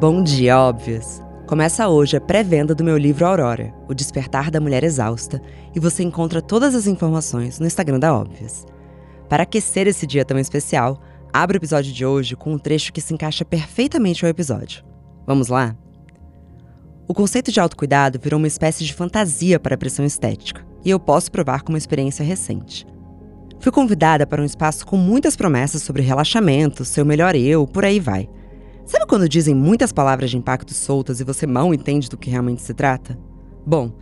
Bom dia, óbvios! Começa hoje a pré-venda do meu livro Aurora, O Despertar da Mulher Exausta, e você encontra todas as informações no Instagram da Óbvias. Para aquecer esse dia tão especial, abra o episódio de hoje com um trecho que se encaixa perfeitamente ao episódio. Vamos lá? O conceito de autocuidado virou uma espécie de fantasia para a pressão estética, e eu posso provar com uma experiência recente. Fui convidada para um espaço com muitas promessas sobre relaxamento, seu melhor eu, por aí vai. Sabe quando dizem muitas palavras de impacto soltas e você mal entende do que realmente se trata? Bom,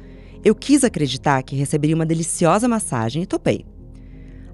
eu quis acreditar que receberia uma deliciosa massagem e topei.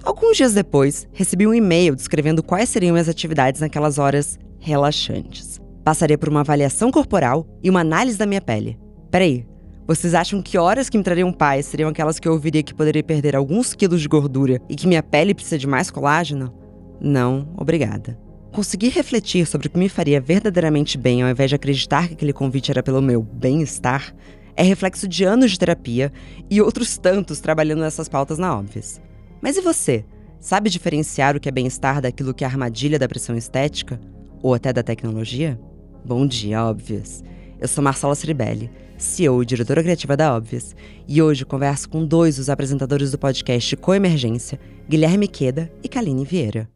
Alguns dias depois, recebi um e-mail descrevendo quais seriam as atividades naquelas horas relaxantes. Passaria por uma avaliação corporal e uma análise da minha pele. Peraí, vocês acham que horas que me trariam paz seriam aquelas que eu ouviria que poderia perder alguns quilos de gordura e que minha pele precisa de mais colágeno? Não, obrigada. Conseguir refletir sobre o que me faria verdadeiramente bem ao invés de acreditar que aquele convite era pelo meu bem-estar é reflexo de anos de terapia e outros tantos trabalhando nessas pautas na óbvias. Mas e você? Sabe diferenciar o que é bem-estar daquilo que é armadilha da pressão estética? Ou até da tecnologia? Bom dia, óbvias! Eu sou Marcela Ceribelli, CEO e diretora criativa da Óbvias, e hoje converso com dois dos apresentadores do podcast Coemergência, Guilherme Queda e Kaline Vieira.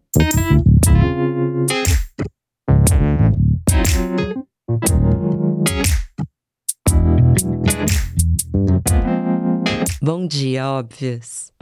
Bom dia, óbvias!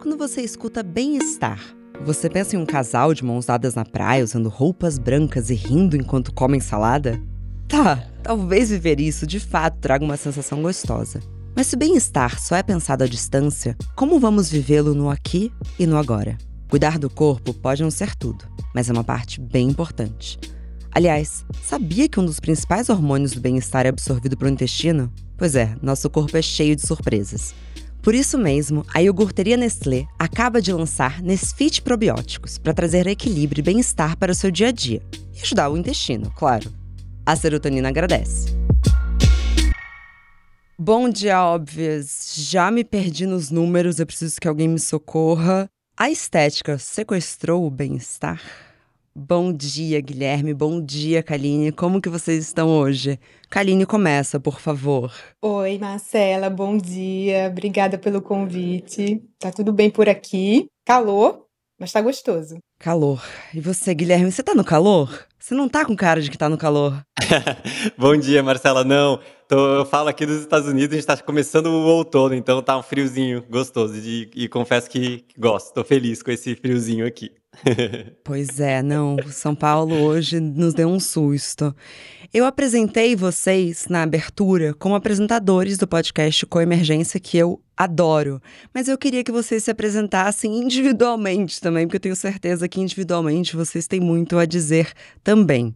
Quando você escuta bem-estar, você pensa em um casal de mãos dadas na praia usando roupas brancas e rindo enquanto comem salada? Tá, talvez viver isso de fato traga uma sensação gostosa. Mas se bem-estar só é pensado à distância, como vamos vivê-lo no aqui e no agora? Cuidar do corpo pode não ser tudo, mas é uma parte bem importante. Aliás, sabia que um dos principais hormônios do bem-estar é absorvido pelo intestino? Pois é, nosso corpo é cheio de surpresas. Por isso mesmo, a iogurteria Nestlé acaba de lançar Nesfit Probióticos para trazer equilíbrio e bem-estar para o seu dia a dia e ajudar o intestino, claro. A serotonina agradece. Bom dia, óbvias. Já me perdi nos números, eu preciso que alguém me socorra. A estética sequestrou o bem-estar? Bom dia, Guilherme. Bom dia, Kaline. Como que vocês estão hoje? Kaline, começa, por favor. Oi, Marcela. Bom dia. Obrigada pelo convite. Tá tudo bem por aqui? Calor, mas tá gostoso. Calor. E você, Guilherme, você tá no calor? Você não tá com cara de que tá no calor? Bom dia, Marcela. Não, tô, eu falo aqui dos Estados Unidos, a gente tá começando o outono, então tá um friozinho gostoso. E, e confesso que gosto, tô feliz com esse friozinho aqui. Pois é, não, São Paulo hoje nos deu um susto. Eu apresentei vocês na abertura como apresentadores do podcast Coemergência, que eu adoro. Mas eu queria que vocês se apresentassem individualmente também, porque eu tenho certeza que individualmente vocês têm muito a dizer também.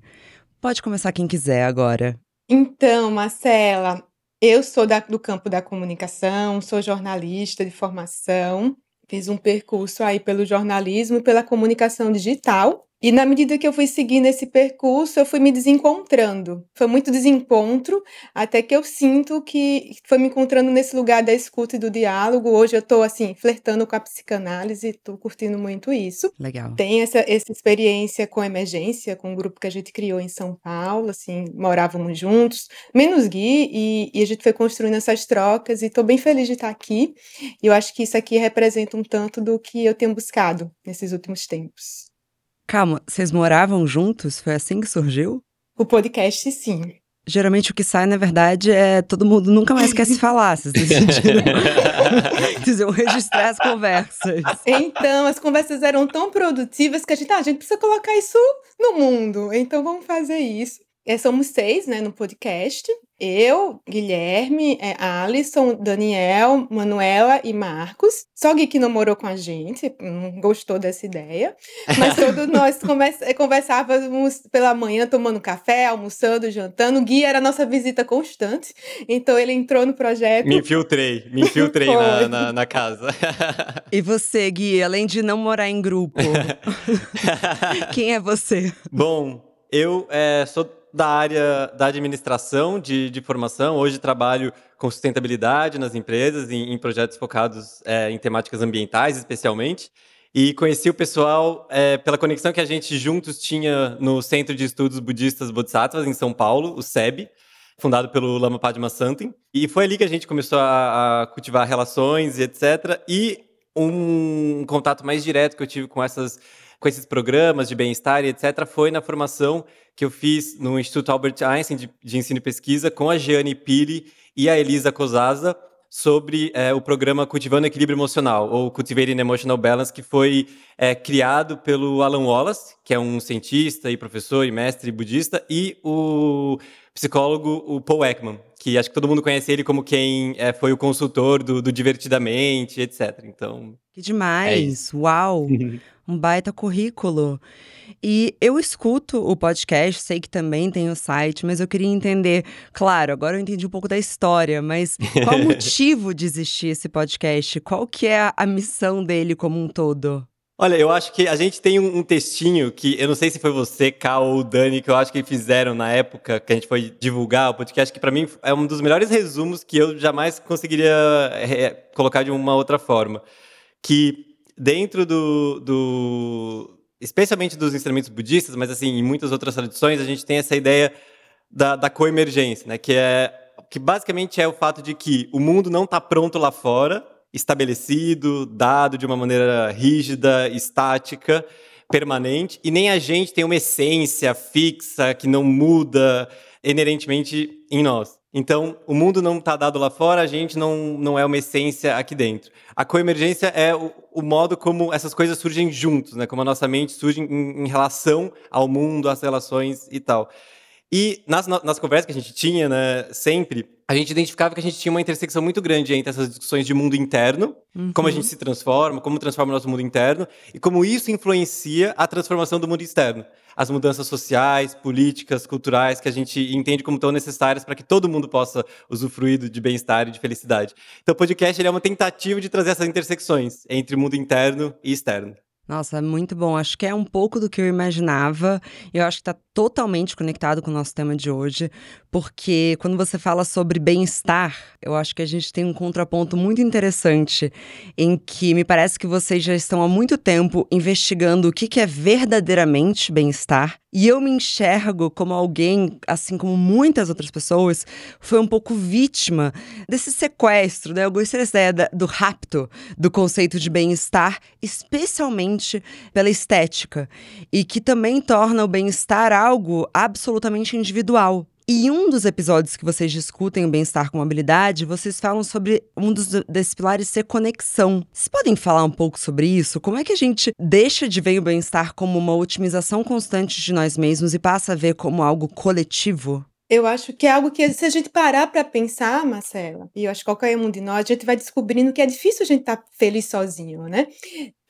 Pode começar quem quiser agora. Então, Marcela, eu sou da, do campo da comunicação, sou jornalista de formação Fiz um percurso aí pelo jornalismo e pela comunicação digital. E na medida que eu fui seguindo esse percurso, eu fui me desencontrando. Foi muito desencontro, até que eu sinto que foi me encontrando nesse lugar da escuta e do diálogo. Hoje eu estou assim, flertando com a psicanálise, estou curtindo muito isso. Legal. Tem essa, essa experiência com emergência, com um grupo que a gente criou em São Paulo, assim, morávamos juntos, menos Gui, e, e a gente foi construindo essas trocas, e estou bem feliz de estar aqui. E eu acho que isso aqui representa um tanto do que eu tenho buscado nesses últimos tempos. Calma, vocês moravam juntos? Foi assim que surgiu? O podcast, sim. Geralmente o que sai, na verdade, é todo mundo nunca mais quer se falar. Vocês decidiram. Registrar as conversas. Então, as conversas eram tão produtivas que a gente, ah, a gente precisa colocar isso no mundo. Então vamos fazer isso. É, somos seis, né, no podcast. Eu, Guilherme, é, Alisson, Daniel, Manuela e Marcos. Só o Gui que não morou com a gente, não gostou dessa ideia. Mas todos nós é, conversávamos pela manhã, tomando café, almoçando, jantando. O Gui era a nossa visita constante. Então ele entrou no projeto. Me infiltrei, me infiltrei na, na, na, casa. E você, Gui, além de não morar em grupo, quem é você? Bom, eu é, sou da área da administração de, de formação. Hoje trabalho com sustentabilidade nas empresas, em, em projetos focados é, em temáticas ambientais, especialmente. e conheci o pessoal é, pela conexão que a gente juntos tinha no Centro de Estudos Budistas Bodhisattvas, em São Paulo, o SEB, fundado pelo Lama Padma Santin. E foi ali que a gente começou a, a cultivar relações e etc. E um contato mais direto que eu tive com essas com esses programas de bem-estar e etc., foi na formação que eu fiz no Instituto Albert Einstein de, de Ensino e Pesquisa com a Jeane Pili e a Elisa Cosaza, sobre é, o programa Cultivando Equilíbrio Emocional, ou Cultivating Emotional Balance, que foi é, criado pelo Alan Wallace, que é um cientista e professor e mestre budista, e o psicólogo o Paul Ekman, que acho que todo mundo conhece ele como quem é, foi o consultor do, do, Divertidamente, etc. Então. Que demais! É Uau! um baita currículo. E eu escuto o podcast, sei que também tem o site, mas eu queria entender. Claro, agora eu entendi um pouco da história, mas qual o motivo de existir esse podcast? Qual que é a, missão dele como um todo? Olha, eu acho que a gente tem um, textinho que eu não sei se foi você, Cal ou Dani, que eu acho que fizeram na época que a gente foi divulgar o podcast, que para mim é um dos melhores resumos que eu jamais conseguiria é, colocar de uma outra forma. Que dentro do, do especialmente dos ensinamentos budistas, mas assim, em muitas outras tradições, a gente tem essa ideia da, da coemergência, né? Que é que basicamente é o fato de que o mundo não está pronto lá fora, estabelecido, dado de uma maneira rígida, estática, permanente, e nem a gente tem uma essência fixa que não muda inerentemente em nós. Então, o mundo não está dado lá fora, a gente não, não é uma essência aqui dentro. A coemergência é o, o modo como essas coisas surgem juntos, né? Como a nossa mente surge em, em relação ao mundo, às relações e tal. E nas, nas conversas que a gente tinha, né, sempre, a gente identificava que a gente tinha uma intersecção muito grande entre essas discussões de mundo interno, uhum. como a gente se transforma, como transforma o nosso mundo interno, e como isso influencia a transformação do mundo externo. As mudanças sociais, políticas, culturais, que a gente entende como tão necessárias para que todo mundo possa usufruir de bem-estar e de felicidade. Então, o podcast é uma tentativa de trazer essas intersecções entre o mundo interno e externo. Nossa, muito bom. Acho que é um pouco do que eu imaginava. Eu acho que está totalmente conectado com o nosso tema de hoje, porque quando você fala sobre bem-estar, eu acho que a gente tem um contraponto muito interessante em que me parece que vocês já estão há muito tempo investigando o que, que é verdadeiramente bem-estar. E eu me enxergo como alguém, assim como muitas outras pessoas, foi um pouco vítima desse sequestro, né? Eu gostei dessa ideia do rapto do conceito de bem-estar, especialmente pela estética, e que também torna o bem-estar algo absolutamente individual. E um dos episódios que vocês discutem o bem-estar com habilidade, vocês falam sobre um dos desses pilares ser conexão. Vocês podem falar um pouco sobre isso? Como é que a gente deixa de ver o bem-estar como uma otimização constante de nós mesmos e passa a ver como algo coletivo? Eu acho que é algo que, se a gente parar para pensar, Marcela, e eu acho que qualquer um de nós, a gente vai descobrindo que é difícil a gente estar tá feliz sozinho, né?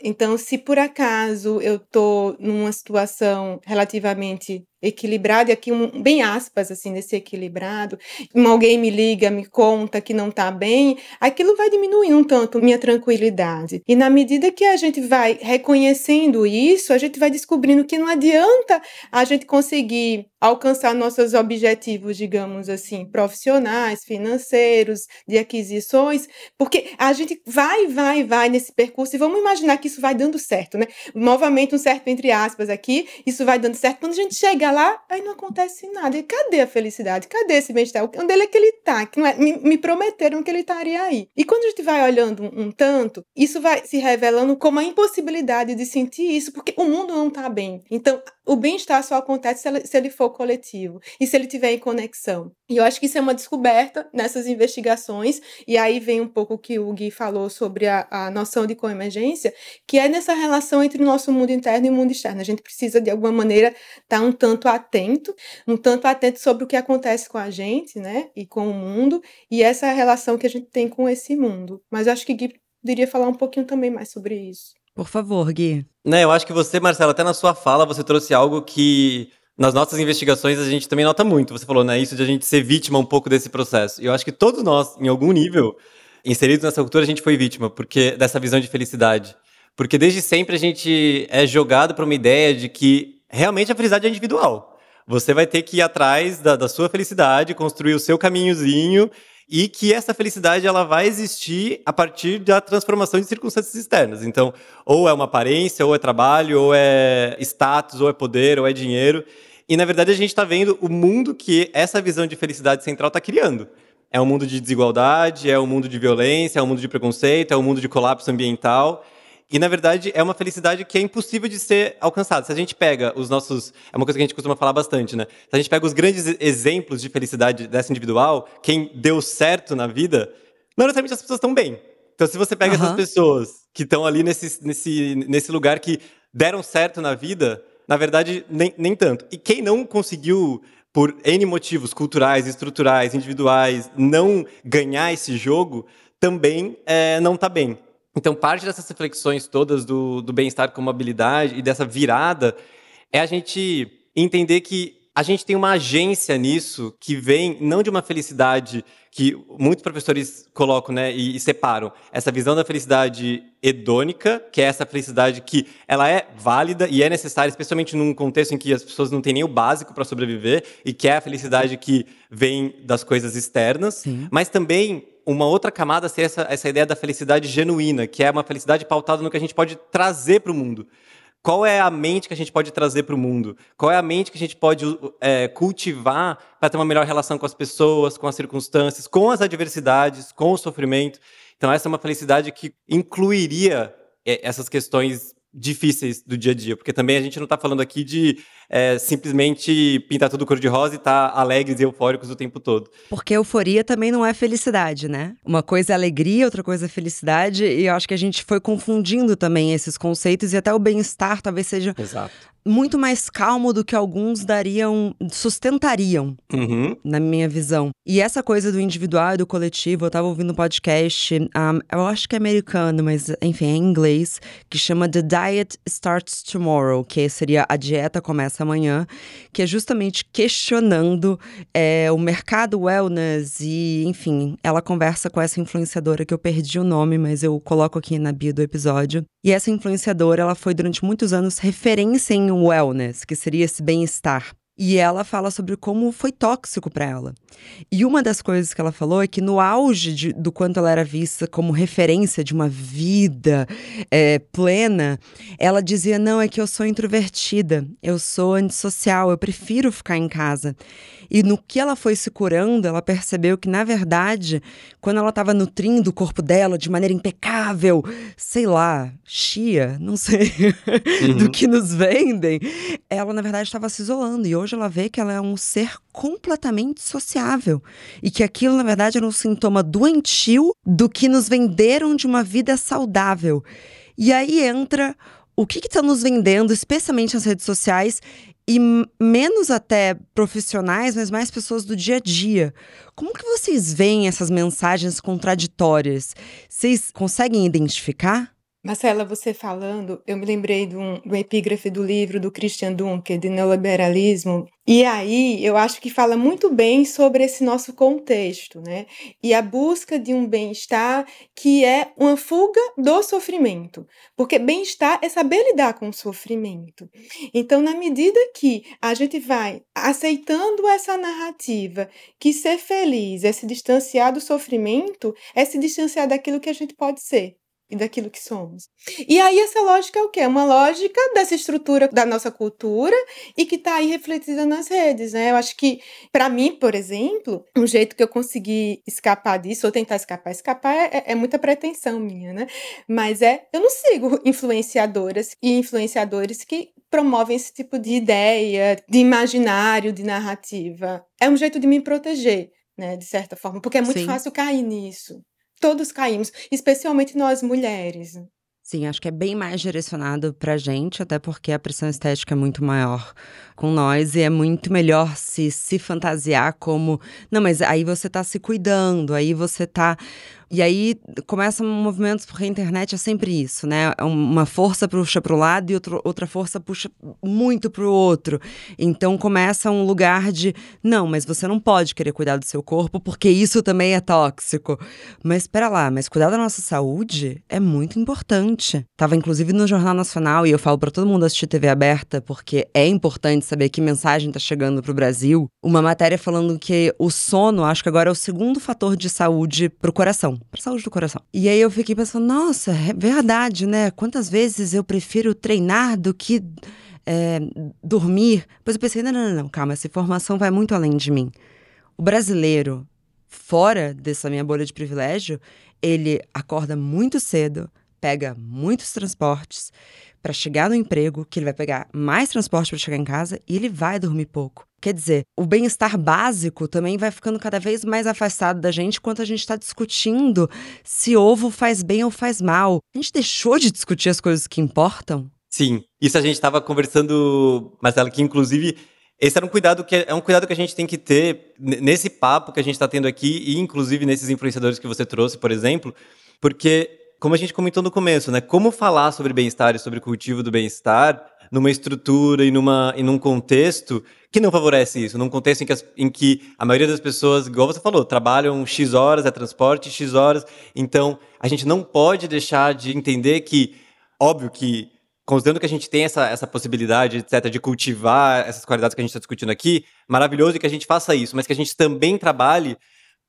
Então, se por acaso eu estou numa situação relativamente equilibrada, e aqui um, bem aspas, assim, nesse equilibrado, alguém me liga, me conta que não está bem, aquilo vai diminuir um tanto minha tranquilidade. E na medida que a gente vai reconhecendo isso, a gente vai descobrindo que não adianta a gente conseguir alcançar nossos objetivos, digamos assim, profissionais, financeiros, de aquisições, porque a gente vai, vai, vai nesse percurso e vamos imaginar que isso vai dando certo, né? Novamente um certo entre aspas aqui, isso vai dando certo. Quando a gente chega lá, aí não acontece nada. E cadê a felicidade? Cadê esse bem-estar? Onde ele é que ele tá? Que não é, me, me, prometeram que ele estaria aí. E quando a gente vai olhando um, um, tanto, isso vai se revelando como a impossibilidade de sentir isso, porque o mundo não tá bem. Então, o bem-estar só acontece se ele, se ele, for coletivo e se ele tiver em conexão. E eu acho que isso é uma descoberta nessas investigações, e aí vem um pouco o que o Gui falou sobre a, a noção de coemergência, que é nessa relação entre o nosso mundo interno e o mundo externo. A gente precisa, de alguma maneira, estar tá um tanto atento, um tanto atento sobre o que acontece com a gente, né, e com o mundo, e essa relação que a gente tem com esse mundo. Mas eu acho que Gui poderia falar um pouquinho também mais sobre isso. Por favor, Gui. Né, eu acho que você, Marcelo, até na sua fala, você trouxe algo que nas nossas investigações a gente também nota muito. Você falou, né, isso de a gente ser vítima um pouco desse processo. E eu acho que todos nós, em algum nível, inseridos nessa cultura, a gente foi vítima, porque dessa visão de felicidade. Porque desde sempre a gente é jogado para uma ideia de que realmente a felicidade é individual. Você vai ter que ir atrás da, da sua felicidade, construir o seu caminhozinho e que essa felicidade ela vai existir a partir da transformação de circunstâncias externas. Então, ou é uma aparência, ou é trabalho, ou é status, ou é poder, ou é dinheiro. E na verdade a gente está vendo o mundo que essa visão de felicidade central está criando. É um mundo de desigualdade, é um mundo de violência, é um mundo de preconceito, é um mundo de colapso ambiental. E, na verdade, é uma felicidade que é impossível de ser alcançada. Se a gente pega os nossos. É uma coisa que a gente costuma falar bastante, né? Se a gente pega os grandes exemplos de felicidade dessa individual, quem deu certo na vida, não necessariamente as pessoas estão bem. Então, se você pega uhum. essas pessoas que estão ali nesse, nesse, nesse lugar que deram certo na vida, na verdade, nem, nem tanto. E quem não conseguiu por N motivos culturais, estruturais, individuais, não ganhar esse jogo, também é, não está bem. Então, parte dessas reflexões todas do, do bem-estar como habilidade e dessa virada é a gente entender que a gente tem uma agência nisso que vem não de uma felicidade que muitos professores colocam né, e, e, separam essa visão da felicidade hedônica, que é essa felicidade que ela é válida e é necessária, especialmente num contexto em que as pessoas não têm nem o básico para sobreviver, e que é a felicidade que vem das coisas externas, Sim. mas também uma outra camada ser essa, essa ideia da felicidade genuína, que é uma felicidade pautada no que a gente pode trazer para o mundo. Qual é a mente que a gente pode trazer para o mundo? Qual é a mente que a gente pode é, cultivar para ter uma melhor relação com as pessoas, com as circunstâncias, com as adversidades, com o sofrimento? Então, essa é uma felicidade que incluiria é, essas questões difíceis do dia a dia, porque também a gente não está falando aqui de é, simplesmente pintar tudo cor de rosa e estar tá alegres e eufóricos o tempo todo. Porque euforia também não é felicidade, né? Uma coisa é alegria, outra coisa é felicidade, e eu acho que a gente foi confundindo também esses conceitos e até o bem-estar talvez seja Exato muito mais calmo do que alguns dariam, sustentariam, uhum. na minha visão. E essa coisa do individual e do coletivo, eu tava ouvindo um podcast, um, eu acho que é americano, mas enfim, é em inglês, que chama The Diet Starts Tomorrow, que seria A Dieta Começa Amanhã, que é justamente questionando é, o mercado wellness e, enfim, ela conversa com essa influenciadora que eu perdi o nome, mas eu coloco aqui na bio do episódio. E essa influenciadora, ela foi durante muitos anos referência em wellness, que seria esse bem-estar. E ela fala sobre como foi tóxico para ela. E uma das coisas que ela falou é que no auge de, do quanto ela era vista como referência de uma vida é, plena, ela dizia: Não, é que eu sou introvertida, eu sou antissocial, eu prefiro ficar em casa. E no que ela foi se curando, ela percebeu que, na verdade, quando ela estava nutrindo o corpo dela de maneira impecável, sei lá, chia, não sei, uhum. do que nos vendem, ela, na verdade, estava se isolando. E hoje ela vê que ela é um ser completamente sociável. E que aquilo, na verdade, era um sintoma doentio do que nos venderam de uma vida saudável. E aí entra o que estão nos vendendo, especialmente nas redes sociais, e menos até profissionais, mas mais pessoas do dia a dia. Como que vocês veem essas mensagens contraditórias? Vocês conseguem identificar? Marcela, você falando, eu me lembrei de um, de um epígrafe do livro do Christian Dunker, de neoliberalismo, e aí eu acho que fala muito bem sobre esse nosso contexto, né? E a busca de um bem-estar que é uma fuga do sofrimento, porque bem-estar é saber lidar com o sofrimento. Então, na medida que a gente vai aceitando essa narrativa que ser feliz é se distanciar do sofrimento, é se distanciar daquilo que a gente pode ser e daquilo que somos. E aí essa lógica é o quê? É uma lógica dessa estrutura da nossa cultura e que está aí refletida nas redes, né? Eu acho que, para mim, por exemplo, um jeito que eu consegui escapar disso, ou tentar escapar, escapar é, é muita pretensão minha, né? Mas é, eu não sigo influenciadoras e influenciadores que promovem esse tipo de ideia, de imaginário, de narrativa. É um jeito de me proteger, né, de certa forma, porque é muito Sim. fácil cair nisso todos caímos, especialmente nós mulheres. Sim, acho que é bem mais direcionado pra gente, até porque a pressão estética é muito maior com nós e é muito melhor se se fantasiar como, não, mas aí você tá se cuidando, aí você tá e aí começam movimentos, porque a internet é sempre isso, né? É uma força puxa para o lado e outro, outra força puxa muito para o outro. Então começa um lugar de, não, mas você não pode querer cuidar do seu corpo porque isso também é tóxico. Mas espera lá, mas cuidar da nossa saúde é muito importante. Tava inclusive no Jornal Nacional e eu falo para todo mundo assistir TV aberta porque é importante saber que mensagem tá chegando pro Brasil, uma matéria falando que o sono, acho que agora é o segundo fator de saúde pro coração, pra saúde do coração. E aí eu fiquei pensando, nossa, é verdade, né? Quantas vezes eu prefiro treinar do que é, dormir? Depois eu pensei, não, não, não, calma, essa informação vai muito além de mim. O brasileiro, fora dessa minha bolha de privilégio, ele acorda muito cedo, pega muitos transportes para chegar no emprego, que ele vai pegar mais transporte para chegar em casa e ele vai dormir pouco. Quer dizer, o bem-estar básico também vai ficando cada vez mais afastado da gente enquanto a gente está discutindo se ovo faz bem ou faz mal. A gente deixou de discutir as coisas que importam? Sim, isso a gente estava conversando, Marcelo, que inclusive esse era um cuidado que é um cuidado que a gente tem que ter nesse papo que a gente está tendo aqui e inclusive nesses influenciadores que você trouxe, por exemplo, porque como a gente comentou no começo, né? Como falar sobre bem-estar e sobre cultivo do bem-estar numa estrutura e, numa, e num contexto que não favorece isso, num contexto em que, as, em que a maioria das pessoas, igual você falou, trabalham X horas, é transporte X horas, então a gente não pode deixar de entender que, óbvio que, considerando que a gente tem essa, essa possibilidade, etc., de cultivar essas qualidades que a gente está discutindo aqui, maravilhoso que a gente faça isso, mas que a gente também trabalhe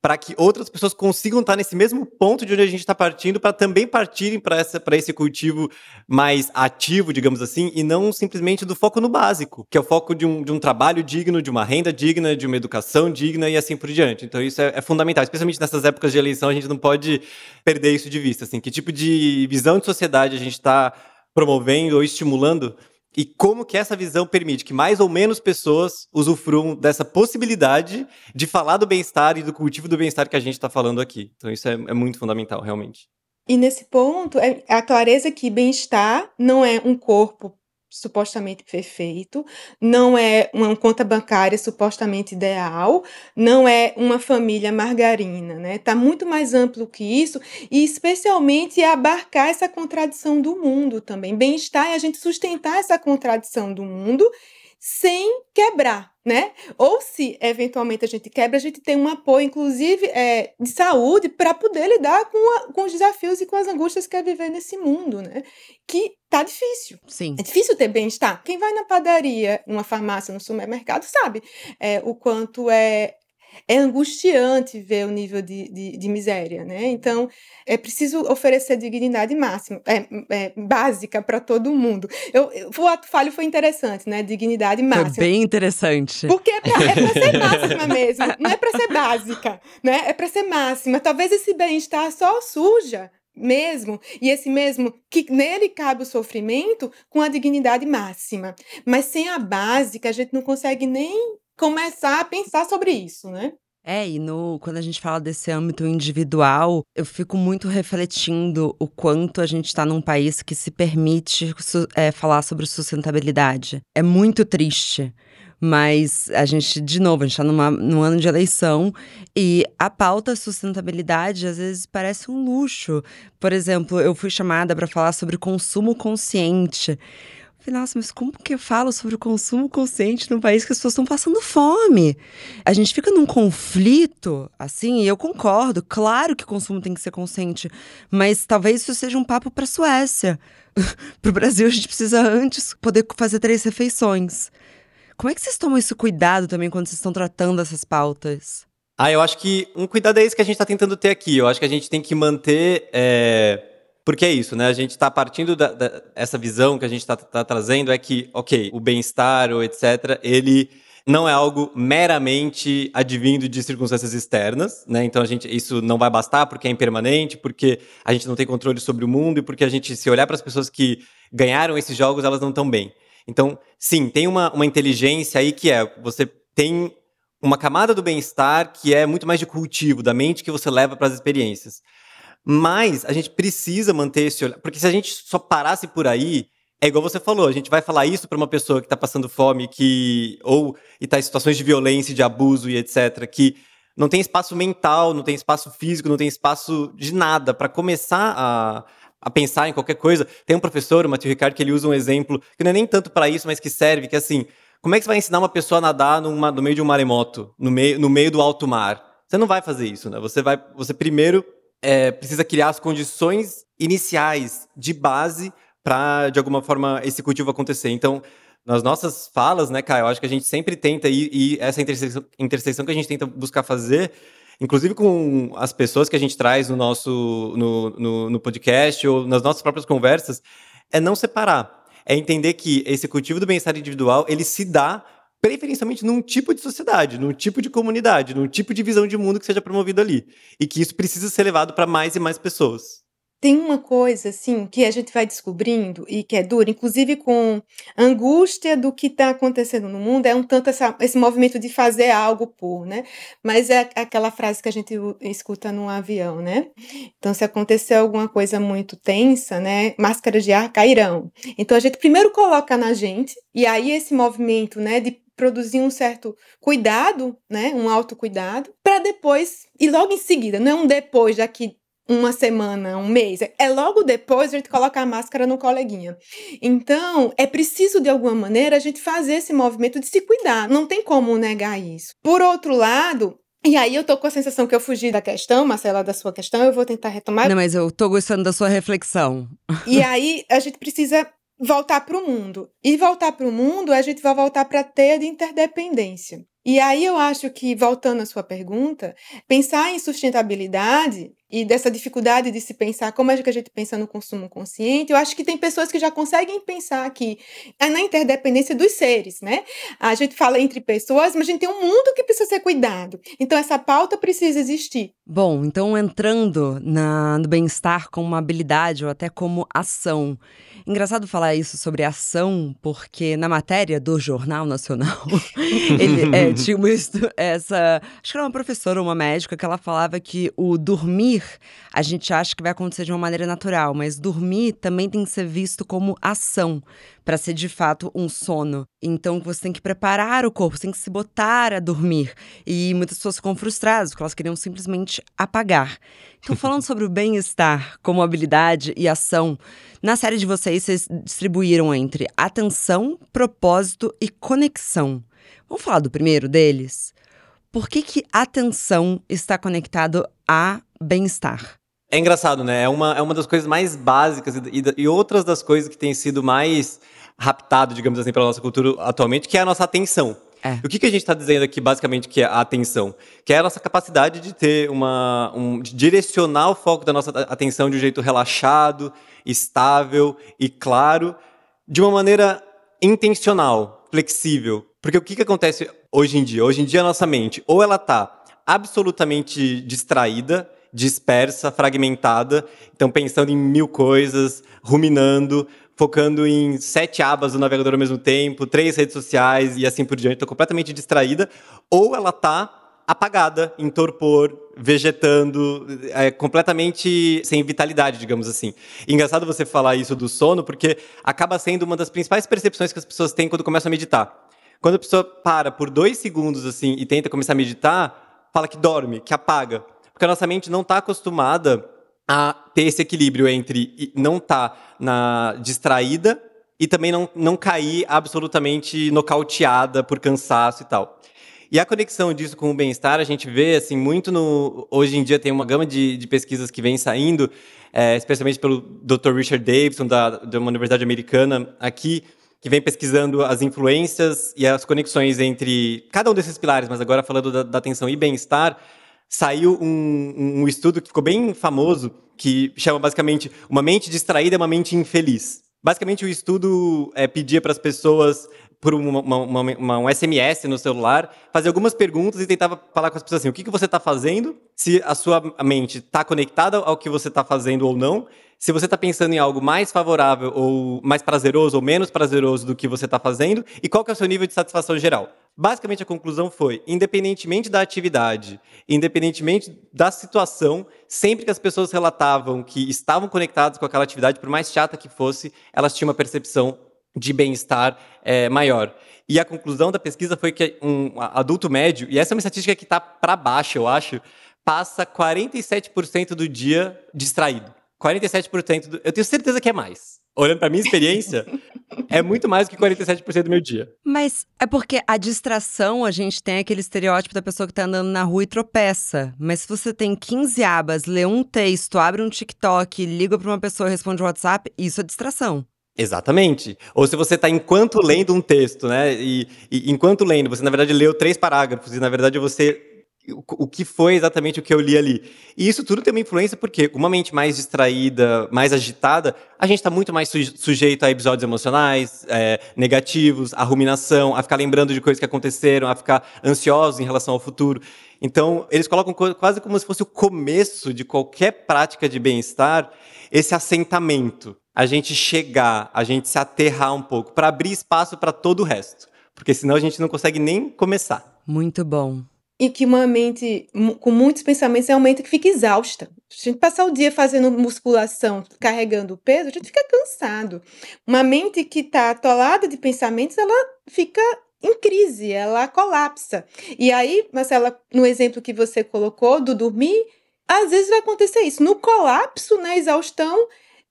para que outras pessoas consigam estar nesse mesmo ponto de onde a gente está partindo, para também partirem para esse cultivo mais ativo, digamos assim, e não simplesmente do foco no básico, que é o foco de um, de um trabalho digno, de uma renda digna, de uma educação digna e assim por diante. Então isso é, é fundamental, especialmente nessas épocas de eleição, a gente não pode perder isso de vista. Assim, que tipo de visão de sociedade a gente está promovendo ou estimulando e como que essa visão permite que mais ou menos pessoas usufruam dessa possibilidade de falar do bem-estar e do cultivo do bem-estar que a gente está falando aqui. Então isso é, é muito fundamental, realmente. E nesse ponto, é a clareza que bem-estar não é um corpo supostamente perfeito, não é uma conta bancária supostamente ideal, não é uma família margarina, né? Tá muito mais amplo que isso e especialmente abarcar essa contradição do mundo também. Bem-estar é a gente sustentar essa contradição do mundo sem quebrar, né? Ou se eventualmente a gente quebra, a gente tem um apoio, inclusive, é, de saúde para poder lidar com, a, com os desafios e com as angústias que é viver nesse mundo, né? Que tá difícil. Sim. É difícil ter bem-estar. Quem vai na padaria, numa farmácia, no supermercado, sabe é, o quanto é, é angustiante ver o nível de, de, de, miséria, né? Então, é preciso oferecer dignidade máxima, é, é básica para todo mundo. Eu, eu, o ato falho foi interessante, né? Dignidade máxima. Foi bem interessante. Porque é para é ser máxima mesmo, não é para ser básica, né? É para ser máxima. Talvez esse bem-estar só suja mesmo, e esse mesmo que nele cabe o sofrimento com a dignidade máxima. Mas sem a básica, a gente não consegue nem começar a pensar sobre isso, né? É, e no, quando a gente fala desse âmbito individual, eu fico muito refletindo o quanto a gente está num país que se permite é, falar sobre sustentabilidade. É muito triste. Mas a gente, de novo, a gente está num ano de eleição e a pauta sustentabilidade às vezes parece um luxo. Por exemplo, eu fui chamada para falar sobre consumo consciente. Nossa, mas como que eu falo sobre o consumo consciente num país que as pessoas estão passando fome? A gente fica num conflito, assim, e eu concordo, claro que o consumo tem que ser consciente, mas talvez isso seja um papo para Suécia. para o Brasil, a gente precisa antes poder fazer três refeições. Como é que vocês tomam esse cuidado também quando vocês estão tratando essas pautas? Ah, eu acho que um cuidado é esse que a gente está tentando ter aqui. Eu acho que a gente tem que manter. É porque é isso, né? A gente está partindo da, da, essa visão que a gente está tá trazendo é que, ok, o bem-estar ou etc, ele não é algo meramente advindo de circunstâncias externas, né? Então a gente isso não vai bastar porque é impermanente, porque a gente não tem controle sobre o mundo e porque a gente se olhar para as pessoas que ganharam esses jogos, elas não estão bem. Então, sim, tem uma, uma inteligência aí que é você tem uma camada do bem-estar que é muito mais de cultivo da mente que você leva para as experiências. Mas a gente precisa manter esse olhar, porque se a gente só parasse por aí, é igual você falou, a gente vai falar isso para uma pessoa que está passando fome, que ou está em situações de violência, de abuso e etc, que não tem espaço mental, não tem espaço físico, não tem espaço de nada para começar a, a pensar em qualquer coisa. Tem um professor, o Matheus Ricardo, que ele usa um exemplo que não é nem tanto para isso, mas que serve, que é assim, como é que você vai ensinar uma pessoa a nadar numa, no meio de um maremoto, no meio, no meio do alto mar? Você não vai fazer isso, né? Você vai, você primeiro é, precisa criar as condições iniciais de base para, de alguma forma, esse cultivo acontecer. Então, nas nossas falas, né, Caio? Acho que a gente sempre tenta, e, e essa interseção, interseção que a gente tenta buscar fazer, inclusive com as pessoas que a gente traz no nosso no, no, no podcast ou nas nossas próprias conversas, é não separar. É entender que esse cultivo do bem-estar individual, ele se dá preferencialmente num tipo de sociedade, num tipo de comunidade, num tipo de visão de mundo que seja promovido ali. E que isso precisa ser levado para mais e mais pessoas. Tem uma coisa, assim, que a gente vai descobrindo e que é dura, inclusive com angústia do que está acontecendo no mundo, é um tanto essa, esse movimento de fazer algo por, né? Mas é aquela frase que a gente escuta no avião, né? Então, se acontecer alguma coisa muito tensa, né? Máscaras de ar cairão. Então, a gente primeiro coloca na gente, e aí esse movimento, né, de produzir um certo cuidado, né, um autocuidado, para depois, e logo em seguida, não é um depois daqui uma semana, um mês, é logo depois a gente coloca a máscara no coleguinha. Então, é preciso de alguma maneira a gente fazer esse movimento de se cuidar, não tem como negar isso. Por outro lado, e aí eu tô com a sensação que eu fugi da questão, Marcela, da sua questão, eu vou tentar retomar. Não, mas eu tô gostando da sua reflexão. E aí a gente precisa voltar para o mundo. E voltar para o mundo, a gente vai voltar para a teia de interdependência. E aí eu acho que, voltando à sua pergunta, pensar em sustentabilidade e dessa dificuldade de se pensar como é que a gente pensa no consumo consciente, eu acho que tem pessoas que já conseguem pensar que é na interdependência dos seres, né? A gente fala entre pessoas, mas a gente tem um mundo que precisa ser cuidado. Então essa pauta precisa existir. Bom, então entrando na, no bem-estar como uma habilidade ou até como ação. Engraçado falar isso sobre ação, porque na matéria do Jornal Nacional, ele é, tinha essa. Acho que era uma professora, uma médica, que ela falava que o dormir dormir, a gente acha que vai acontecer de uma maneira natural, mas dormir também tem que ser visto como ação, para ser de fato um sono. Então você tem que preparar o corpo, você tem que se botar a dormir. E muitas pessoas ficam frustradas, porque elas queriam simplesmente apagar. Então, falando sobre o bem-estar como habilidade e ação, na série de vocês, vocês distribuíram entre atenção, propósito e conexão. Vamos falar do primeiro deles? Por que, que atenção está conectado a bem-estar. É engraçado, né? É uma, é uma das coisas mais básicas e, e outras das coisas que tem sido mais raptado, digamos assim, pela nossa cultura atualmente, que é a nossa atenção. É. O que, que a gente está dizendo aqui, basicamente, que é a atenção? Que é a nossa capacidade de ter uma. Um, de direcionar o foco da nossa atenção de um jeito relaxado, estável e claro, de uma maneira intencional, flexível. Porque o que, que acontece hoje em dia? Hoje em dia, a nossa mente, ou ela está absolutamente distraída, dispersa, fragmentada, então pensando em mil coisas, ruminando, focando em sete abas do navegador ao mesmo tempo, três redes sociais e assim por diante, estou completamente distraída, ou ela está apagada, em torpor, vegetando, é, completamente sem vitalidade, digamos assim. Engraçado você falar isso do sono, porque acaba sendo uma das principais percepções que as pessoas têm quando começam a meditar. Quando a pessoa para por dois segundos assim e tenta começar a meditar, fala que dorme, que apaga. Porque a nossa mente não está acostumada a ter esse equilíbrio entre não estar tá na distraída e também não, não cair absolutamente nocauteada por cansaço e tal. E a conexão disso com o bem-estar, a gente vê assim muito no. Hoje em dia tem uma gama de, de pesquisas que vem saindo, é, especialmente pelo Dr. Richard Davidson, da, de uma universidade americana aqui, que vem pesquisando as influências e as conexões entre cada um desses pilares, mas agora falando da, da atenção e bem-estar, saiu um, um estudo que ficou bem famoso, que chama basicamente Uma mente distraída é uma mente infeliz. Basicamente, o estudo é, pedia para as pessoas, por uma, uma, uma, um SMS no celular, fazer algumas perguntas e tentava falar com as pessoas assim: o que, que você está fazendo? Se a sua mente está conectada ao que você está fazendo ou não, se você está pensando em algo mais favorável ou mais prazeroso ou menos prazeroso do que você está fazendo e qual que é o seu nível de satisfação geral. Basicamente, a conclusão foi, independentemente da atividade, independentemente da situação, sempre que as pessoas relatavam que estavam conectadas com aquela atividade, por mais chata que fosse, elas tinham uma percepção de bem-estar é, maior. E a conclusão da pesquisa foi que um adulto médio, e essa é uma estatística que está para baixo, eu acho, passa 47% do dia distraído. 47% do... Eu tenho certeza que é mais. Olhando para minha experiência, é muito mais do que 47% do meu dia. Mas é porque a distração, a gente tem aquele estereótipo da pessoa que tá andando na rua e tropeça. Mas se você tem 15 abas, lê um texto, abre um TikTok, liga para uma pessoa e responde o WhatsApp, isso é distração. Exatamente. Ou se você está enquanto lendo um texto, né? E, e, enquanto lendo, você na verdade leu três parágrafos e na verdade você o, que foi exatamente o que eu li ali. E isso tudo tem uma influência porque uma mente mais distraída, mais agitada, a gente está muito mais sujeito a episódios emocionais, é, negativos, a ruminação, a ficar lembrando de coisas que aconteceram, a ficar ansiosos em relação ao futuro. Então, eles colocam quase como se fosse o começo de qualquer prática de bem-estar, esse assentamento a gente chegar, a gente se aterrar um pouco, para abrir espaço para todo o resto. Porque senão a gente não consegue nem começar. Muito bom. E que uma mente com muitos pensamentos é uma mente que fica exausta. Se a gente passar o dia fazendo musculação, carregando peso, a gente fica cansado. Uma mente que está atolada de pensamentos, ela fica em crise, ela colapsa. E aí, Marcela, no exemplo que você colocou do dormir, às vezes vai acontecer isso. No colapso, na exaustão,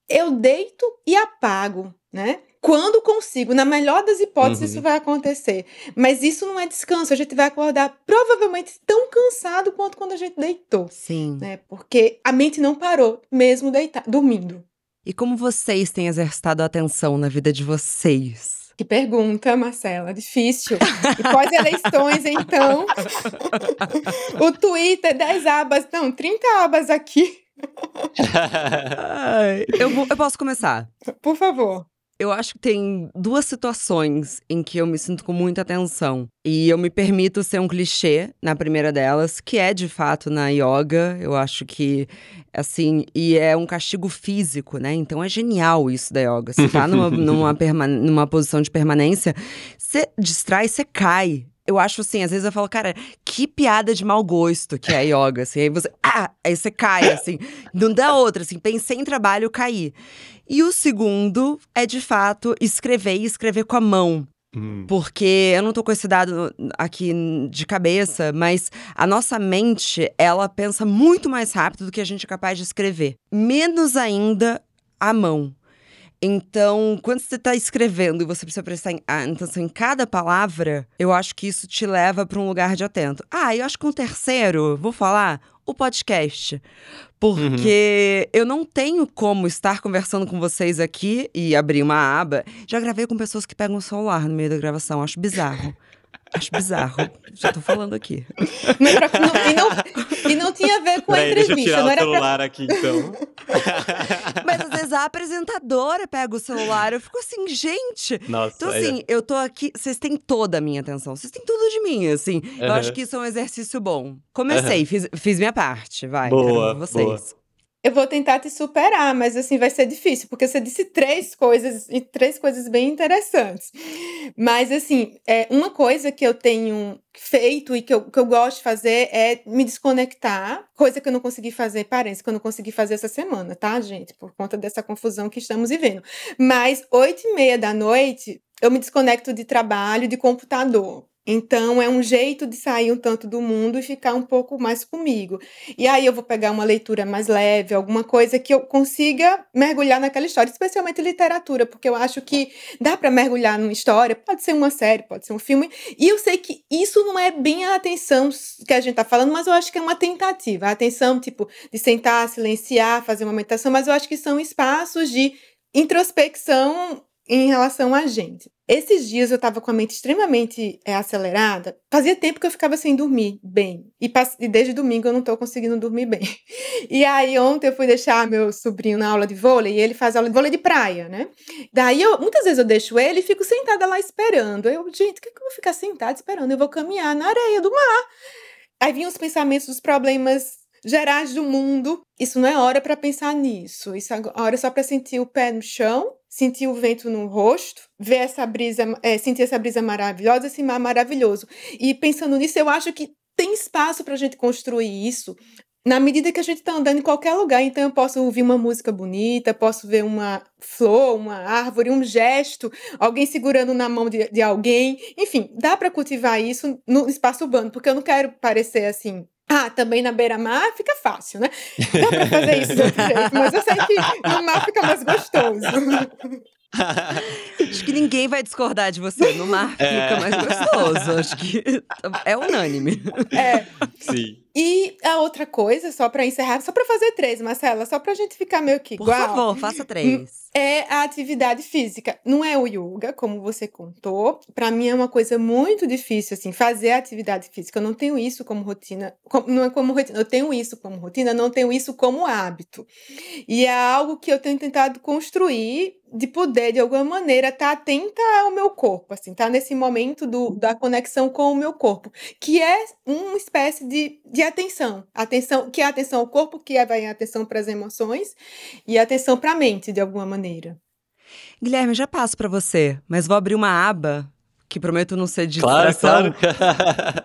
eu deito e apago, né? Quando consigo, na melhor das hipóteses, uhum. isso vai acontecer. Mas isso não é descanso, a gente vai acordar provavelmente tão cansado quanto quando a gente deitou. Sim. Né? Porque a mente não parou, mesmo deitar, dormindo. E como vocês têm exercitado a atenção na vida de vocês? Que pergunta, Marcela, difícil. E pós-eleições, então? o Twitter, 10 abas, não, 30 abas aqui. eu, vou, eu posso começar? Por favor. Eu acho que tem duas situações em que eu me sinto com muita atenção. E eu me permito ser um clichê na primeira delas, que é de fato na yoga. Eu acho que, assim, e é um castigo físico, né? Então é genial isso da yoga. Você tá numa, numa, numa posição de permanência, você distrai, você cai eu acho assim, às vezes eu falo, cara, que piada de mau gosto que é a yoga, assim. Aí você, ah, aí você cai, assim. Não dá outra, assim. Pensei em trabalho, caí. E o segundo é, de fato, escrever e escrever com a mão. Hum. Porque eu não tô com esse dado aqui de cabeça, mas a nossa mente, ela pensa muito mais rápido do que a gente é capaz de escrever. Menos ainda a mão. Então, quando você está escrevendo e você precisa prestar atenção em cada palavra, eu acho que isso te leva para um lugar de atento. Ah, eu acho que um terceiro, vou falar, o podcast. Porque uhum. eu não tenho como estar conversando com vocês aqui e abrir uma aba. Já gravei com pessoas que pegam o celular no meio da gravação, acho bizarro. Acho bizarro. Já tô falando aqui. Não pra, não, e, não, e, não, tinha a ver com a entrevista. Deixa eu tirar não o celular pra... aqui, então. Mas às vezes a apresentadora pega o celular. Eu fico assim, gente. Nossa, então, assim, é. eu tô aqui. Vocês têm toda a minha atenção. Vocês têm tudo de mim, assim. Uhum. Eu acho que isso é um exercício bom. Comecei, uhum. fiz, fiz minha parte. Vai. Boa. vocês. Boa. Eu vou tentar te superar, mas assim vai ser difícil, porque você disse três coisas e três coisas bem interessantes. Mas assim, é uma coisa que eu tenho feito e que eu, que eu gosto de fazer é me desconectar, coisa que eu não consegui fazer, parece que eu não consegui fazer essa semana, tá, gente? Por conta dessa confusão que estamos vivendo. Mas oito e meia da noite eu me desconecto de trabalho, de computador. Então é um jeito de sair um tanto do mundo e ficar um pouco mais comigo. E aí eu vou pegar uma leitura mais leve, alguma coisa que eu consiga mergulhar naquela história, especialmente literatura, porque eu acho que dá para mergulhar numa história, pode ser uma série, pode ser um filme. E eu sei que isso não é bem a atenção que a gente está falando, mas eu acho que é uma tentativa. A atenção, tipo, de sentar, silenciar, fazer uma meditação, mas eu acho que são espaços de introspecção em relação a gente. Esses dias eu estava com a mente extremamente é, acelerada. Fazia tempo que eu ficava sem dormir bem. E, e desde domingo eu não estou conseguindo dormir bem. E aí ontem eu fui deixar meu sobrinho na aula de vôlei e ele faz aula de vôlei de praia, né? Daí eu, muitas vezes eu deixo ele e fico sentada lá esperando. Eu, gente, o que, que eu vou ficar sentada esperando? Eu vou caminhar na areia do mar. Aí vinham os pensamentos dos problemas gerais do mundo. Isso não é hora para pensar nisso. Isso é hora só para sentir o pé no chão sentir o vento no rosto, ver essa brisa, é, sentir essa brisa maravilhosa, esse mar maravilhoso. E pensando nisso, eu acho que tem espaço para a gente construir isso na medida que a gente está andando em qualquer lugar. Então, eu posso ouvir uma música bonita, posso ver uma flor, uma árvore, um gesto, alguém segurando na mão de, de alguém. Enfim, dá para cultivar isso no espaço urbano, porque eu não quero parecer assim ah, também na beira-mar fica fácil, né? Dá pra fazer isso de outro jeito, mas eu sei que no mar fica mais gostoso. Acho que ninguém vai discordar de você. No mar fica É. mais gostoso. Acho que é unânime. É. Sim. E a outra coisa, só pra encerrar, só pra fazer três, Marcela, só pra gente ficar meio que Por igual. favor, faça três. É a atividade física. Não é o yoga, como você contou. Pra mim é uma coisa muito difícil, assim, fazer a atividade física. Eu não tenho isso como rotina. Não é como rotina. Eu tenho isso como rotina, não tenho isso como hábito. E é algo que eu tenho tentado construir de poder, de alguma maneira, estar atenta ao meu corpo, assim, tá nesse momento do, da conexão com o meu corpo, que é uma espécie de, de atenção. Atenção, que é atenção ao corpo, que é vai atenção para as emoções e atenção para a mente, de alguma maneira. Guilherme, já passo pra você, mas vou abrir uma aba que prometo não ser de Claro, claro.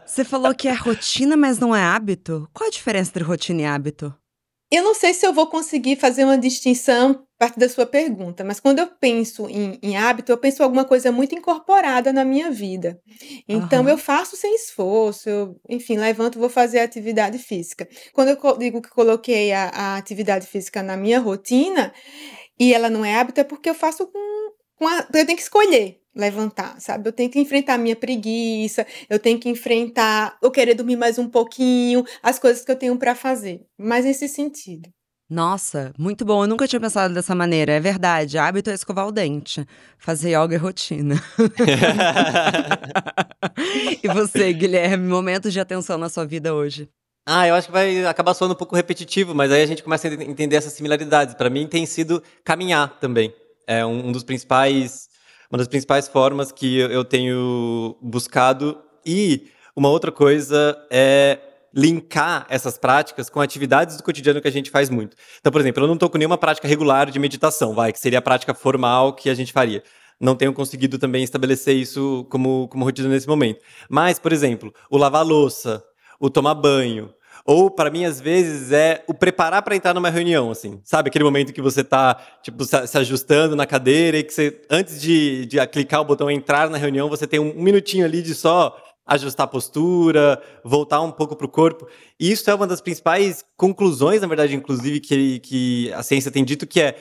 Você falou que é rotina, mas não é hábito? Qual a diferença entre rotina e hábito? Eu não sei se eu vou conseguir fazer uma distinção a partir da sua pergunta, mas quando eu penso em, em hábito, eu penso em alguma coisa muito incorporada na minha vida. Então, Aham. eu faço sem esforço, eu, enfim, levanto, vou fazer atividade física. Quando eu co- digo que coloquei a, a atividade física na minha rotina e ela não é hábito, é porque eu faço com a, eu tenho que escolher levantar, sabe? Eu tenho que enfrentar a minha preguiça, eu tenho que enfrentar eu querer dormir mais um pouquinho, as coisas que eu tenho para fazer. Mas nesse sentido. Nossa, muito bom. Eu nunca tinha pensado dessa maneira. É verdade. Hábito é escovar o dente. Fazer yoga é rotina. e você, Guilherme, momentos de atenção na sua vida hoje? Ah, eu acho que vai acabar soando um pouco repetitivo, mas aí a gente começa a ent- entender essas similaridades. Pra mim tem sido caminhar também. É um, um dos principais, uma das principais formas que eu tenho buscado. E uma outra coisa é linkar essas práticas com atividades do cotidiano que a gente faz muito. Então, por exemplo, eu não estou com nenhuma prática regular de meditação, vai, que seria a prática formal que a gente faria. Não tenho conseguido também estabelecer isso como, como rotina nesse momento. Mas, por exemplo, o lavar louça, o tomar banho, ou, para mim, às vezes, é o preparar para entrar numa reunião, assim. Sabe aquele momento que você tá, tipo, se ajustando na cadeira e que você, antes de, de clicar o botão entrar na reunião, você tem um, minutinho ali de só ajustar a postura, voltar um pouco pro corpo. E isso é uma das principais conclusões, na verdade, inclusive, que, que a ciência tem dito, que é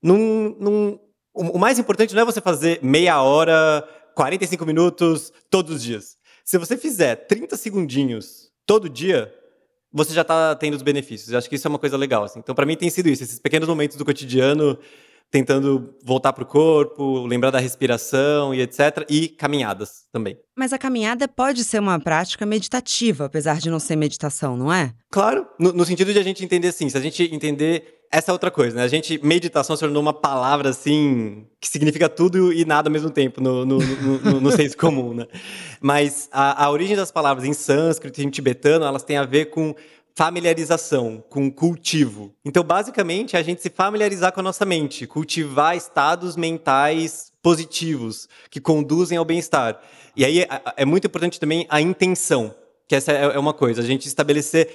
num, num- o o mais importante não é você fazer meia hora, 45 minutos, todos os dias. Se você fizer 30 segundinhos todo dia, você já tá tendo os benefícios. Eu acho que isso é uma coisa legal. Assim. Então, para mim, tem sido isso. Esses pequenos momentos do cotidiano, tentando voltar pro corpo, lembrar da respiração e etc. E caminhadas também. Mas a caminhada pode ser uma prática meditativa, apesar de não ser meditação, não é? Claro, no, no sentido de a gente entender assim, se a gente entender essa é outra coisa, né? A gente, meditação se tornou uma palavra assim, que significa tudo e nada ao mesmo tempo no, no, no, no- no senso comum, né? Mas a, a origem das palavras em sânscrito e em tibetano, elas têm a ver com familiarização, com cultivo. Então, basicamente, é a gente se familiarizar com a nossa mente, cultivar estados mentais positivos que conduzem ao bem-estar. E aí é, é muito importante também a intenção, que essa é é uma coisa, a gente estabelecer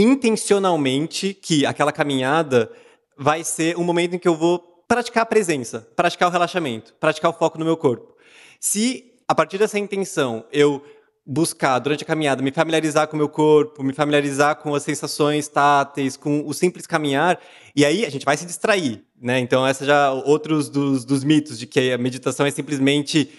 intencionalmente que aquela caminhada vai ser um momento em que eu vou praticar a presença, praticar o relaxamento, praticar o foco no meu corpo. Se a partir dessa intenção eu buscar durante a caminhada me familiarizar com o meu corpo, me familiarizar com as sensações táteis, com o simples caminhar, e aí a gente vai se distrair, né? Então essa já outros dos, dos mitos de que a meditação é simplesmente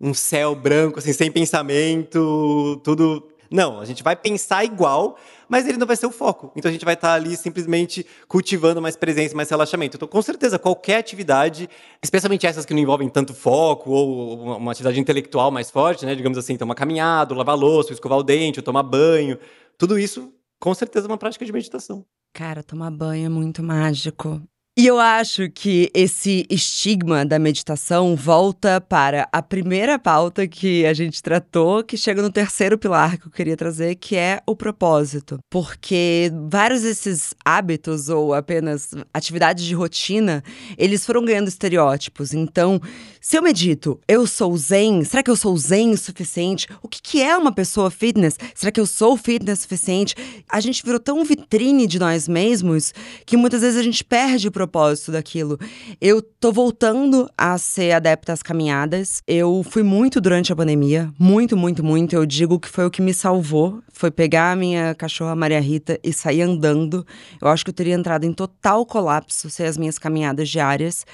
um céu branco, assim, sem pensamento, tudo. Não, a gente vai pensar igual, mas ele não vai ser o foco. Então a gente vai estar ali simplesmente cultivando mais presença, mais relaxamento. Então, com certeza, qualquer atividade, especialmente essas que não envolvem tanto foco ou uma- atividade intelectual mais forte, né? Digamos assim, então uma caminhada, lavar louça, escovar o dente, tomar banho, tudo isso, com certeza, é uma prática de meditação. Cara, tomar banho é muito mágico. E eu acho que esse estigma da meditação volta para a primeira pauta que a gente tratou, que chega no terceiro pilar que eu queria trazer, que é o propósito. Porque vários desses hábitos ou apenas atividades de rotina, eles foram ganhando estereótipos. Então, se eu medito, eu sou zen, será que eu sou zen o suficiente? O que, que é uma pessoa fitness? Será que eu sou fitness o suficiente? A gente virou tão vitrine de nós mesmos que muitas vezes a gente perde o propósito daquilo. Eu tô voltando a ser adepta às caminhadas. Eu fui muito durante a pandemia, muito, muito, muito. Eu digo que foi o que me salvou. Foi pegar a minha cachorra Maria Rita e sair andando. Eu acho que eu teria entrado em total colapso sem as minhas caminhadas diárias.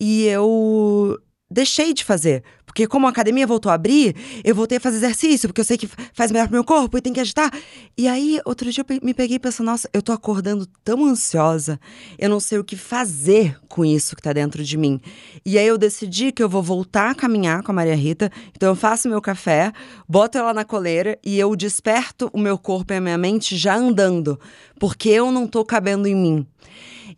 e eu deixei de fazer. Porque como a academia voltou a abrir, eu voltei a fazer exercício, porque eu sei que faz melhor pro meu corpo e tem que agitar. E aí, outro dia eu me peguei pensando, nossa, eu tô acordando tão ansiosa, eu não sei o que fazer com isso que tá dentro de mim. E aí eu decidi que eu vou voltar a caminhar com a Maria Rita, então eu faço meu café, boto ela na coleira e eu desperto o meu corpo e a minha mente já andando, porque eu não tô cabendo em mim.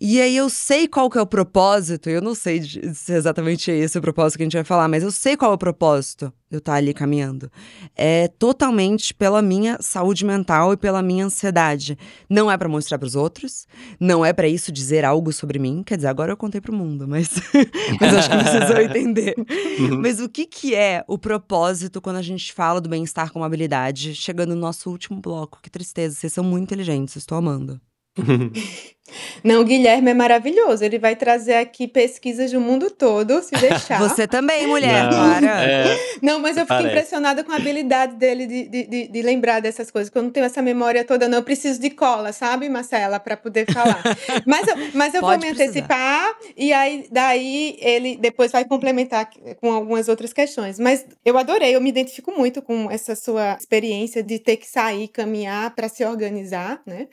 E aí eu sei qual que é o propósito, eu não sei se é exatamente esse o propósito que a gente vai falar, mas eu sei qual é o propósito de eu estar ali caminhando. É totalmente pela minha saúde mental e pela minha ansiedade. Não é para mostrar para os outros, não é para isso dizer algo sobre mim, quer dizer, agora eu contei pro mundo, mas, mas acho que precisam entender. Uhum. Mas o que que é o propósito quando a gente fala do bem-estar como habilidade, chegando no nosso último bloco? Que tristeza, vocês são muito inteligentes, estou amando. Não, o Guilherme é maravilhoso. Ele vai trazer aqui pesquisas do mundo todo, se deixar. Você também, mulher, Não, para. É, Não, mas eu fico parece. impressionada com a habilidade dele de, de, de, de lembrar dessas coisas, porque eu não tenho essa memória toda, não. Eu preciso de cola, sabe, Marcela, para poder falar. mas eu, mas eu vou me precisar. antecipar, e aí daí ele depois vai complementar com algumas outras questões. Mas eu adorei, eu me identifico muito com essa sua experiência de ter que sair, caminhar para se organizar, né?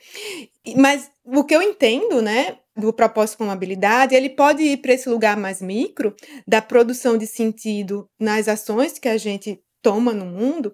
Mas o que eu entendo, né, do propósito como habilidade, ele pode ir para esse lugar mais micro da produção de sentido nas ações que a gente toma no mundo,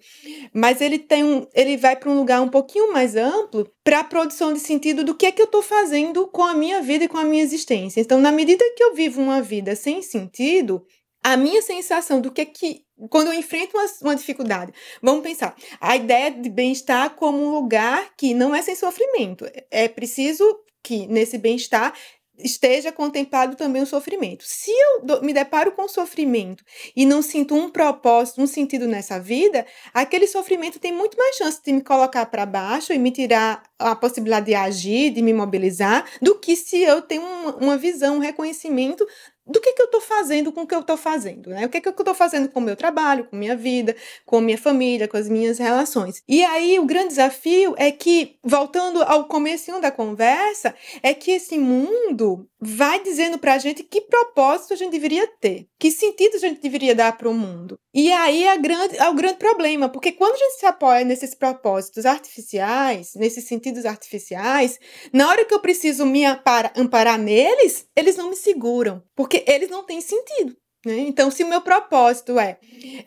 mas ele tem um, ele vai para um lugar um pouquinho mais amplo para a produção de sentido do que é que eu estou fazendo com a minha vida e com a minha existência. Então, na medida que eu vivo uma vida sem sentido, a minha sensação do que é que quando eu enfrento uma, uma, dificuldade, vamos pensar, a ideia de bem-estar como um lugar que não é sem sofrimento. É preciso que nesse bem-estar esteja contemplado também o sofrimento. Se eu me deparo com sofrimento e não sinto um propósito, um sentido nessa vida, aquele sofrimento tem muito mais chance de me colocar para baixo e me tirar a possibilidade de agir, de me mobilizar, do que se eu tenho uma, uma visão, um reconhecimento do que, que eu estou fazendo com o que eu estou fazendo, né? O que, que eu estou fazendo com o meu trabalho, com minha vida, com minha família, com as minhas relações. E aí o grande desafio é que, voltando ao começo da conversa, é que esse mundo vai dizendo para a gente que propósito a gente deveria ter, que sentido a gente deveria dar para o mundo. E aí é, grande, é o grande problema, porque quando a gente se apoia nesses propósitos artificiais, nesses sentidos artificiais, na hora que eu preciso me amparar neles, eles não me seguram, porque eles não têm sentido. Né? Então, se o meu propósito é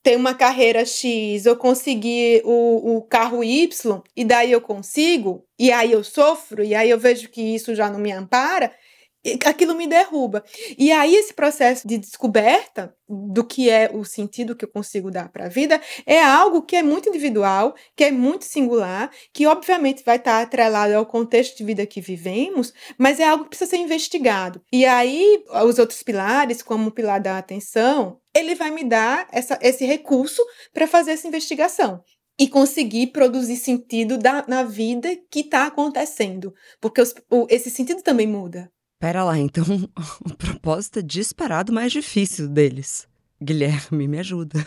ter uma carreira X, eu conseguir o, o carro Y, e daí eu consigo, e aí eu sofro, e aí eu vejo que isso já não me ampara, aquilo me derruba. E aí esse processo de descoberta do que é o sentido que eu consigo dar para a vida é algo que é muito individual, que é muito singular, que obviamente vai estar atrelado ao contexto de vida que vivemos, mas é algo que precisa ser investigado. E aí os outros pilares, como o pilar da atenção, ele vai me dar essa, esse recurso para fazer essa investigação e conseguir produzir sentido da, na vida que está acontecendo, porque os, o, esse sentido também muda. Pera lá, então o propósito disparado mais difícil deles. Guilherme, me ajuda.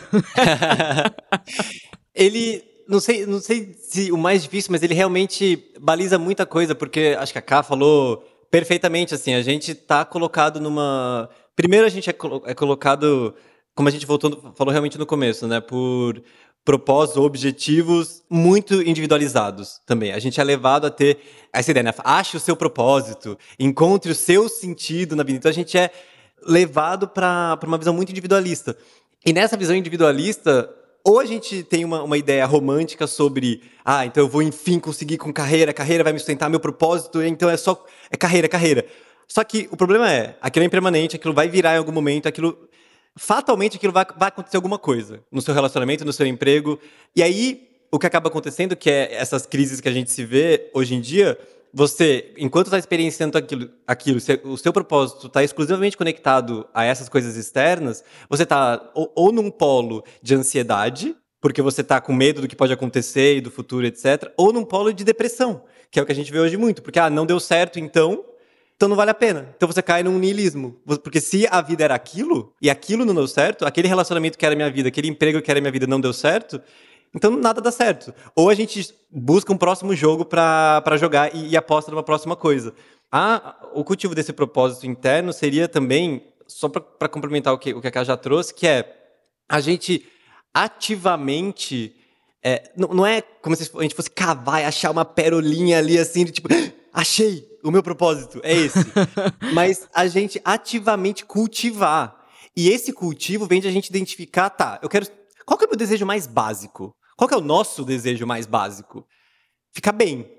ele, não sei, não sei se o mais difícil, mas ele realmente baliza muita coisa, porque acho que a Ká falou perfeitamente, assim, a gente tá colocado numa... Primeiro a gente é, colo é colocado, como a gente voltou, falou realmente no começo, né, por propósitos ou objetivos muito individualizados também. A gente é levado a ter essa ideia, né? Ache o seu propósito, encontre o seu sentido na vida. Então a gente é levado para uma visão muito individualista. E nessa visão individualista, ou a gente tem uma, uma ideia romântica sobre, ah, então eu vou enfim conseguir com carreira, carreira vai me sustentar, meu propósito, então é só é carreira, carreira. Só que o problema é, aquilo é impermanente, aquilo vai virar em algum momento, aquilo fatalmente aquilo vai, vai acontecer alguma coisa no seu relacionamento, no seu emprego. E aí, o que acaba acontecendo, que é essas crises que a gente se vê hoje em dia, você, enquanto está experienciando aquilo, aquilo, o seu propósito está exclusivamente conectado a essas coisas externas, você está ou, ou, num polo de ansiedade, porque você está com medo do que pode acontecer e do futuro, etc., ou num polo de depressão, que é o que a gente vê hoje muito, porque ah, não deu certo, então então não vale a pena. Então você cai num niilismo. Porque se a vida era aquilo, e aquilo não deu certo, aquele relacionamento que era minha vida, aquele emprego que era minha vida não deu certo, então nada dá certo. Ou a gente busca um próximo jogo para jogar e, e aposta numa próxima coisa. Ah, o cultivo desse propósito interno seria também só para complementar o que, o que a Ká já trouxe, que é a gente ativamente. É, não, não, é como se a gente fosse cavar e achar uma perolinha ali assim, de tipo, achei o meu propósito, é esse. Mas a gente ativamente cultivar. E esse cultivo vem de a gente identificar, tá, eu quero. Qual que é o meu desejo mais básico? Qual que é o nosso desejo mais básico? Ficar bem,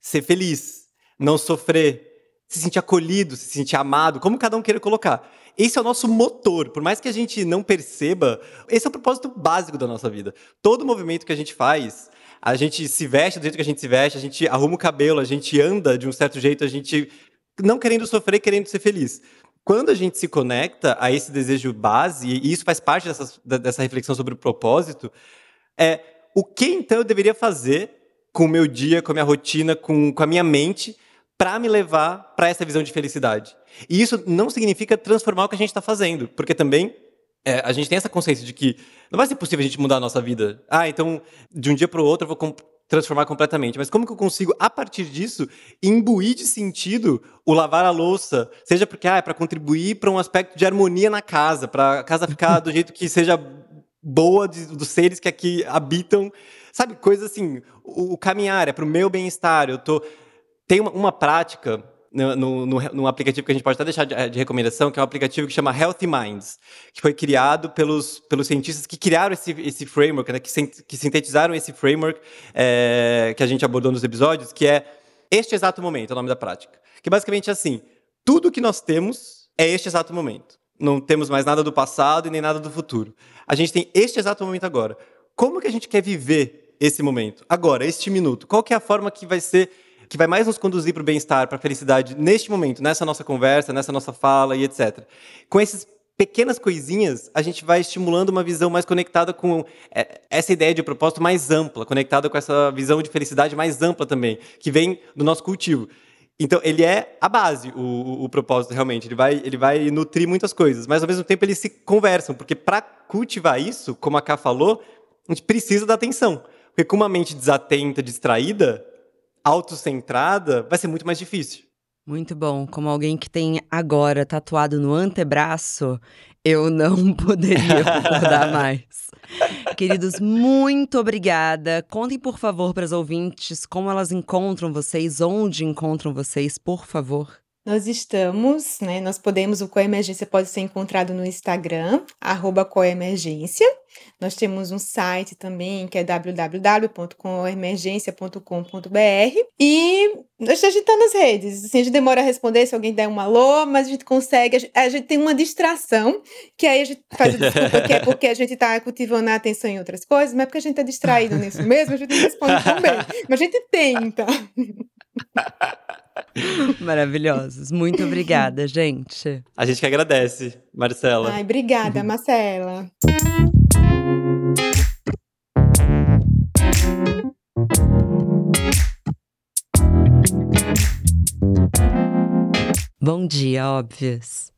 ser feliz, não sofrer, se sentir acolhido, se sentir amado, como cada um queira colocar. Esse é o nosso motor. Por mais que a gente não perceba, esse é o propósito básico da nossa vida. Todo movimento que a gente faz, a gente se veste do jeito que a gente se veste, a gente arruma o cabelo, a gente anda de um certo jeito, a gente não querendo sofrer, querendo ser feliz. Quando a gente se conecta a esse desejo base, e isso faz parte dessa, dessa reflexão sobre o propósito, é o que então eu deveria fazer com o meu dia, com a minha rotina, com, com a minha mente, para me levar para essa visão de felicidade. E isso não significa transformar o que a gente está fazendo, porque também é, a gente tem essa consciência de que não vai ser possível a gente mudar a nossa vida. Ah, então de um dia para o outro eu vou transformar completamente. Mas como que eu consigo, a partir disso, imbuir de sentido o lavar a louça? Seja porque ah, é para contribuir para um aspecto de harmonia na casa, para a casa ficar do jeito que seja boa de, dos seres que aqui habitam. Sabe, coisa assim, o, o caminhar é para o meu bem-estar. Eu tô tem uma, uma prática no, no, no, aplicativo que a gente pode até deixar de, de, recomendação, que é um aplicativo que chama Healthy Minds, que foi criado pelos, pelos cientistas que criaram esse, esse framework, né, que, que sintetizaram esse framework é, que a gente abordou nos episódios, que é este exato momento, é o nome da prática. Que basicamente é assim, tudo que nós temos é este exato momento. Não temos mais nada do passado e nem nada do futuro. A gente tem este exato momento agora. Como que a gente quer viver esse momento? Agora, este minuto. Qual que é a forma que vai ser que vai mais nos conduzir para o bem-estar, para a felicidade neste momento, nessa nossa conversa, nessa nossa fala e etc. Com essas pequenas coisinhas, a gente vai estimulando uma visão mais conectada com é, essa ideia de propósito mais ampla, conectada com essa visão de felicidade mais ampla também, que vem do nosso cultivo. Então, ele é a base, o, o, o, propósito, realmente. Ele vai, ele vai nutrir muitas coisas, mas ao mesmo tempo eles se conversam, porque para cultivar isso, como a Ká falou, a gente precisa da atenção. Porque com uma mente desatenta, distraída, autocentrada, vai ser muito mais difícil. Muito bom. Como alguém que tem agora tatuado no antebraço, eu não poderia concordar mais. Queridos, muito obrigada. Contem, por favor, para as ouvintes como elas encontram vocês, onde encontram vocês, por favor. Nós estamos, né? Nós podemos, o Coemergência pode ser encontrado no Instagram, arroba Coemergência. Nós temos um site também que é www.coemergência.com.br e a gente está nas redes. Assim, a gente demora a responder se alguém der um alô, mas a gente consegue. A gente, a gente tem uma distração, que aí a gente faz a desculpa que é porque a gente está cultivando a atenção em outras coisas, mas é porque a gente está distraído nisso mesmo, a gente responde também. Mas a gente tenta. Maravilhosos. Muito obrigada, gente. A gente que agradece, Marcela. Ai, obrigada, Marcela. Bom dia, óbvios.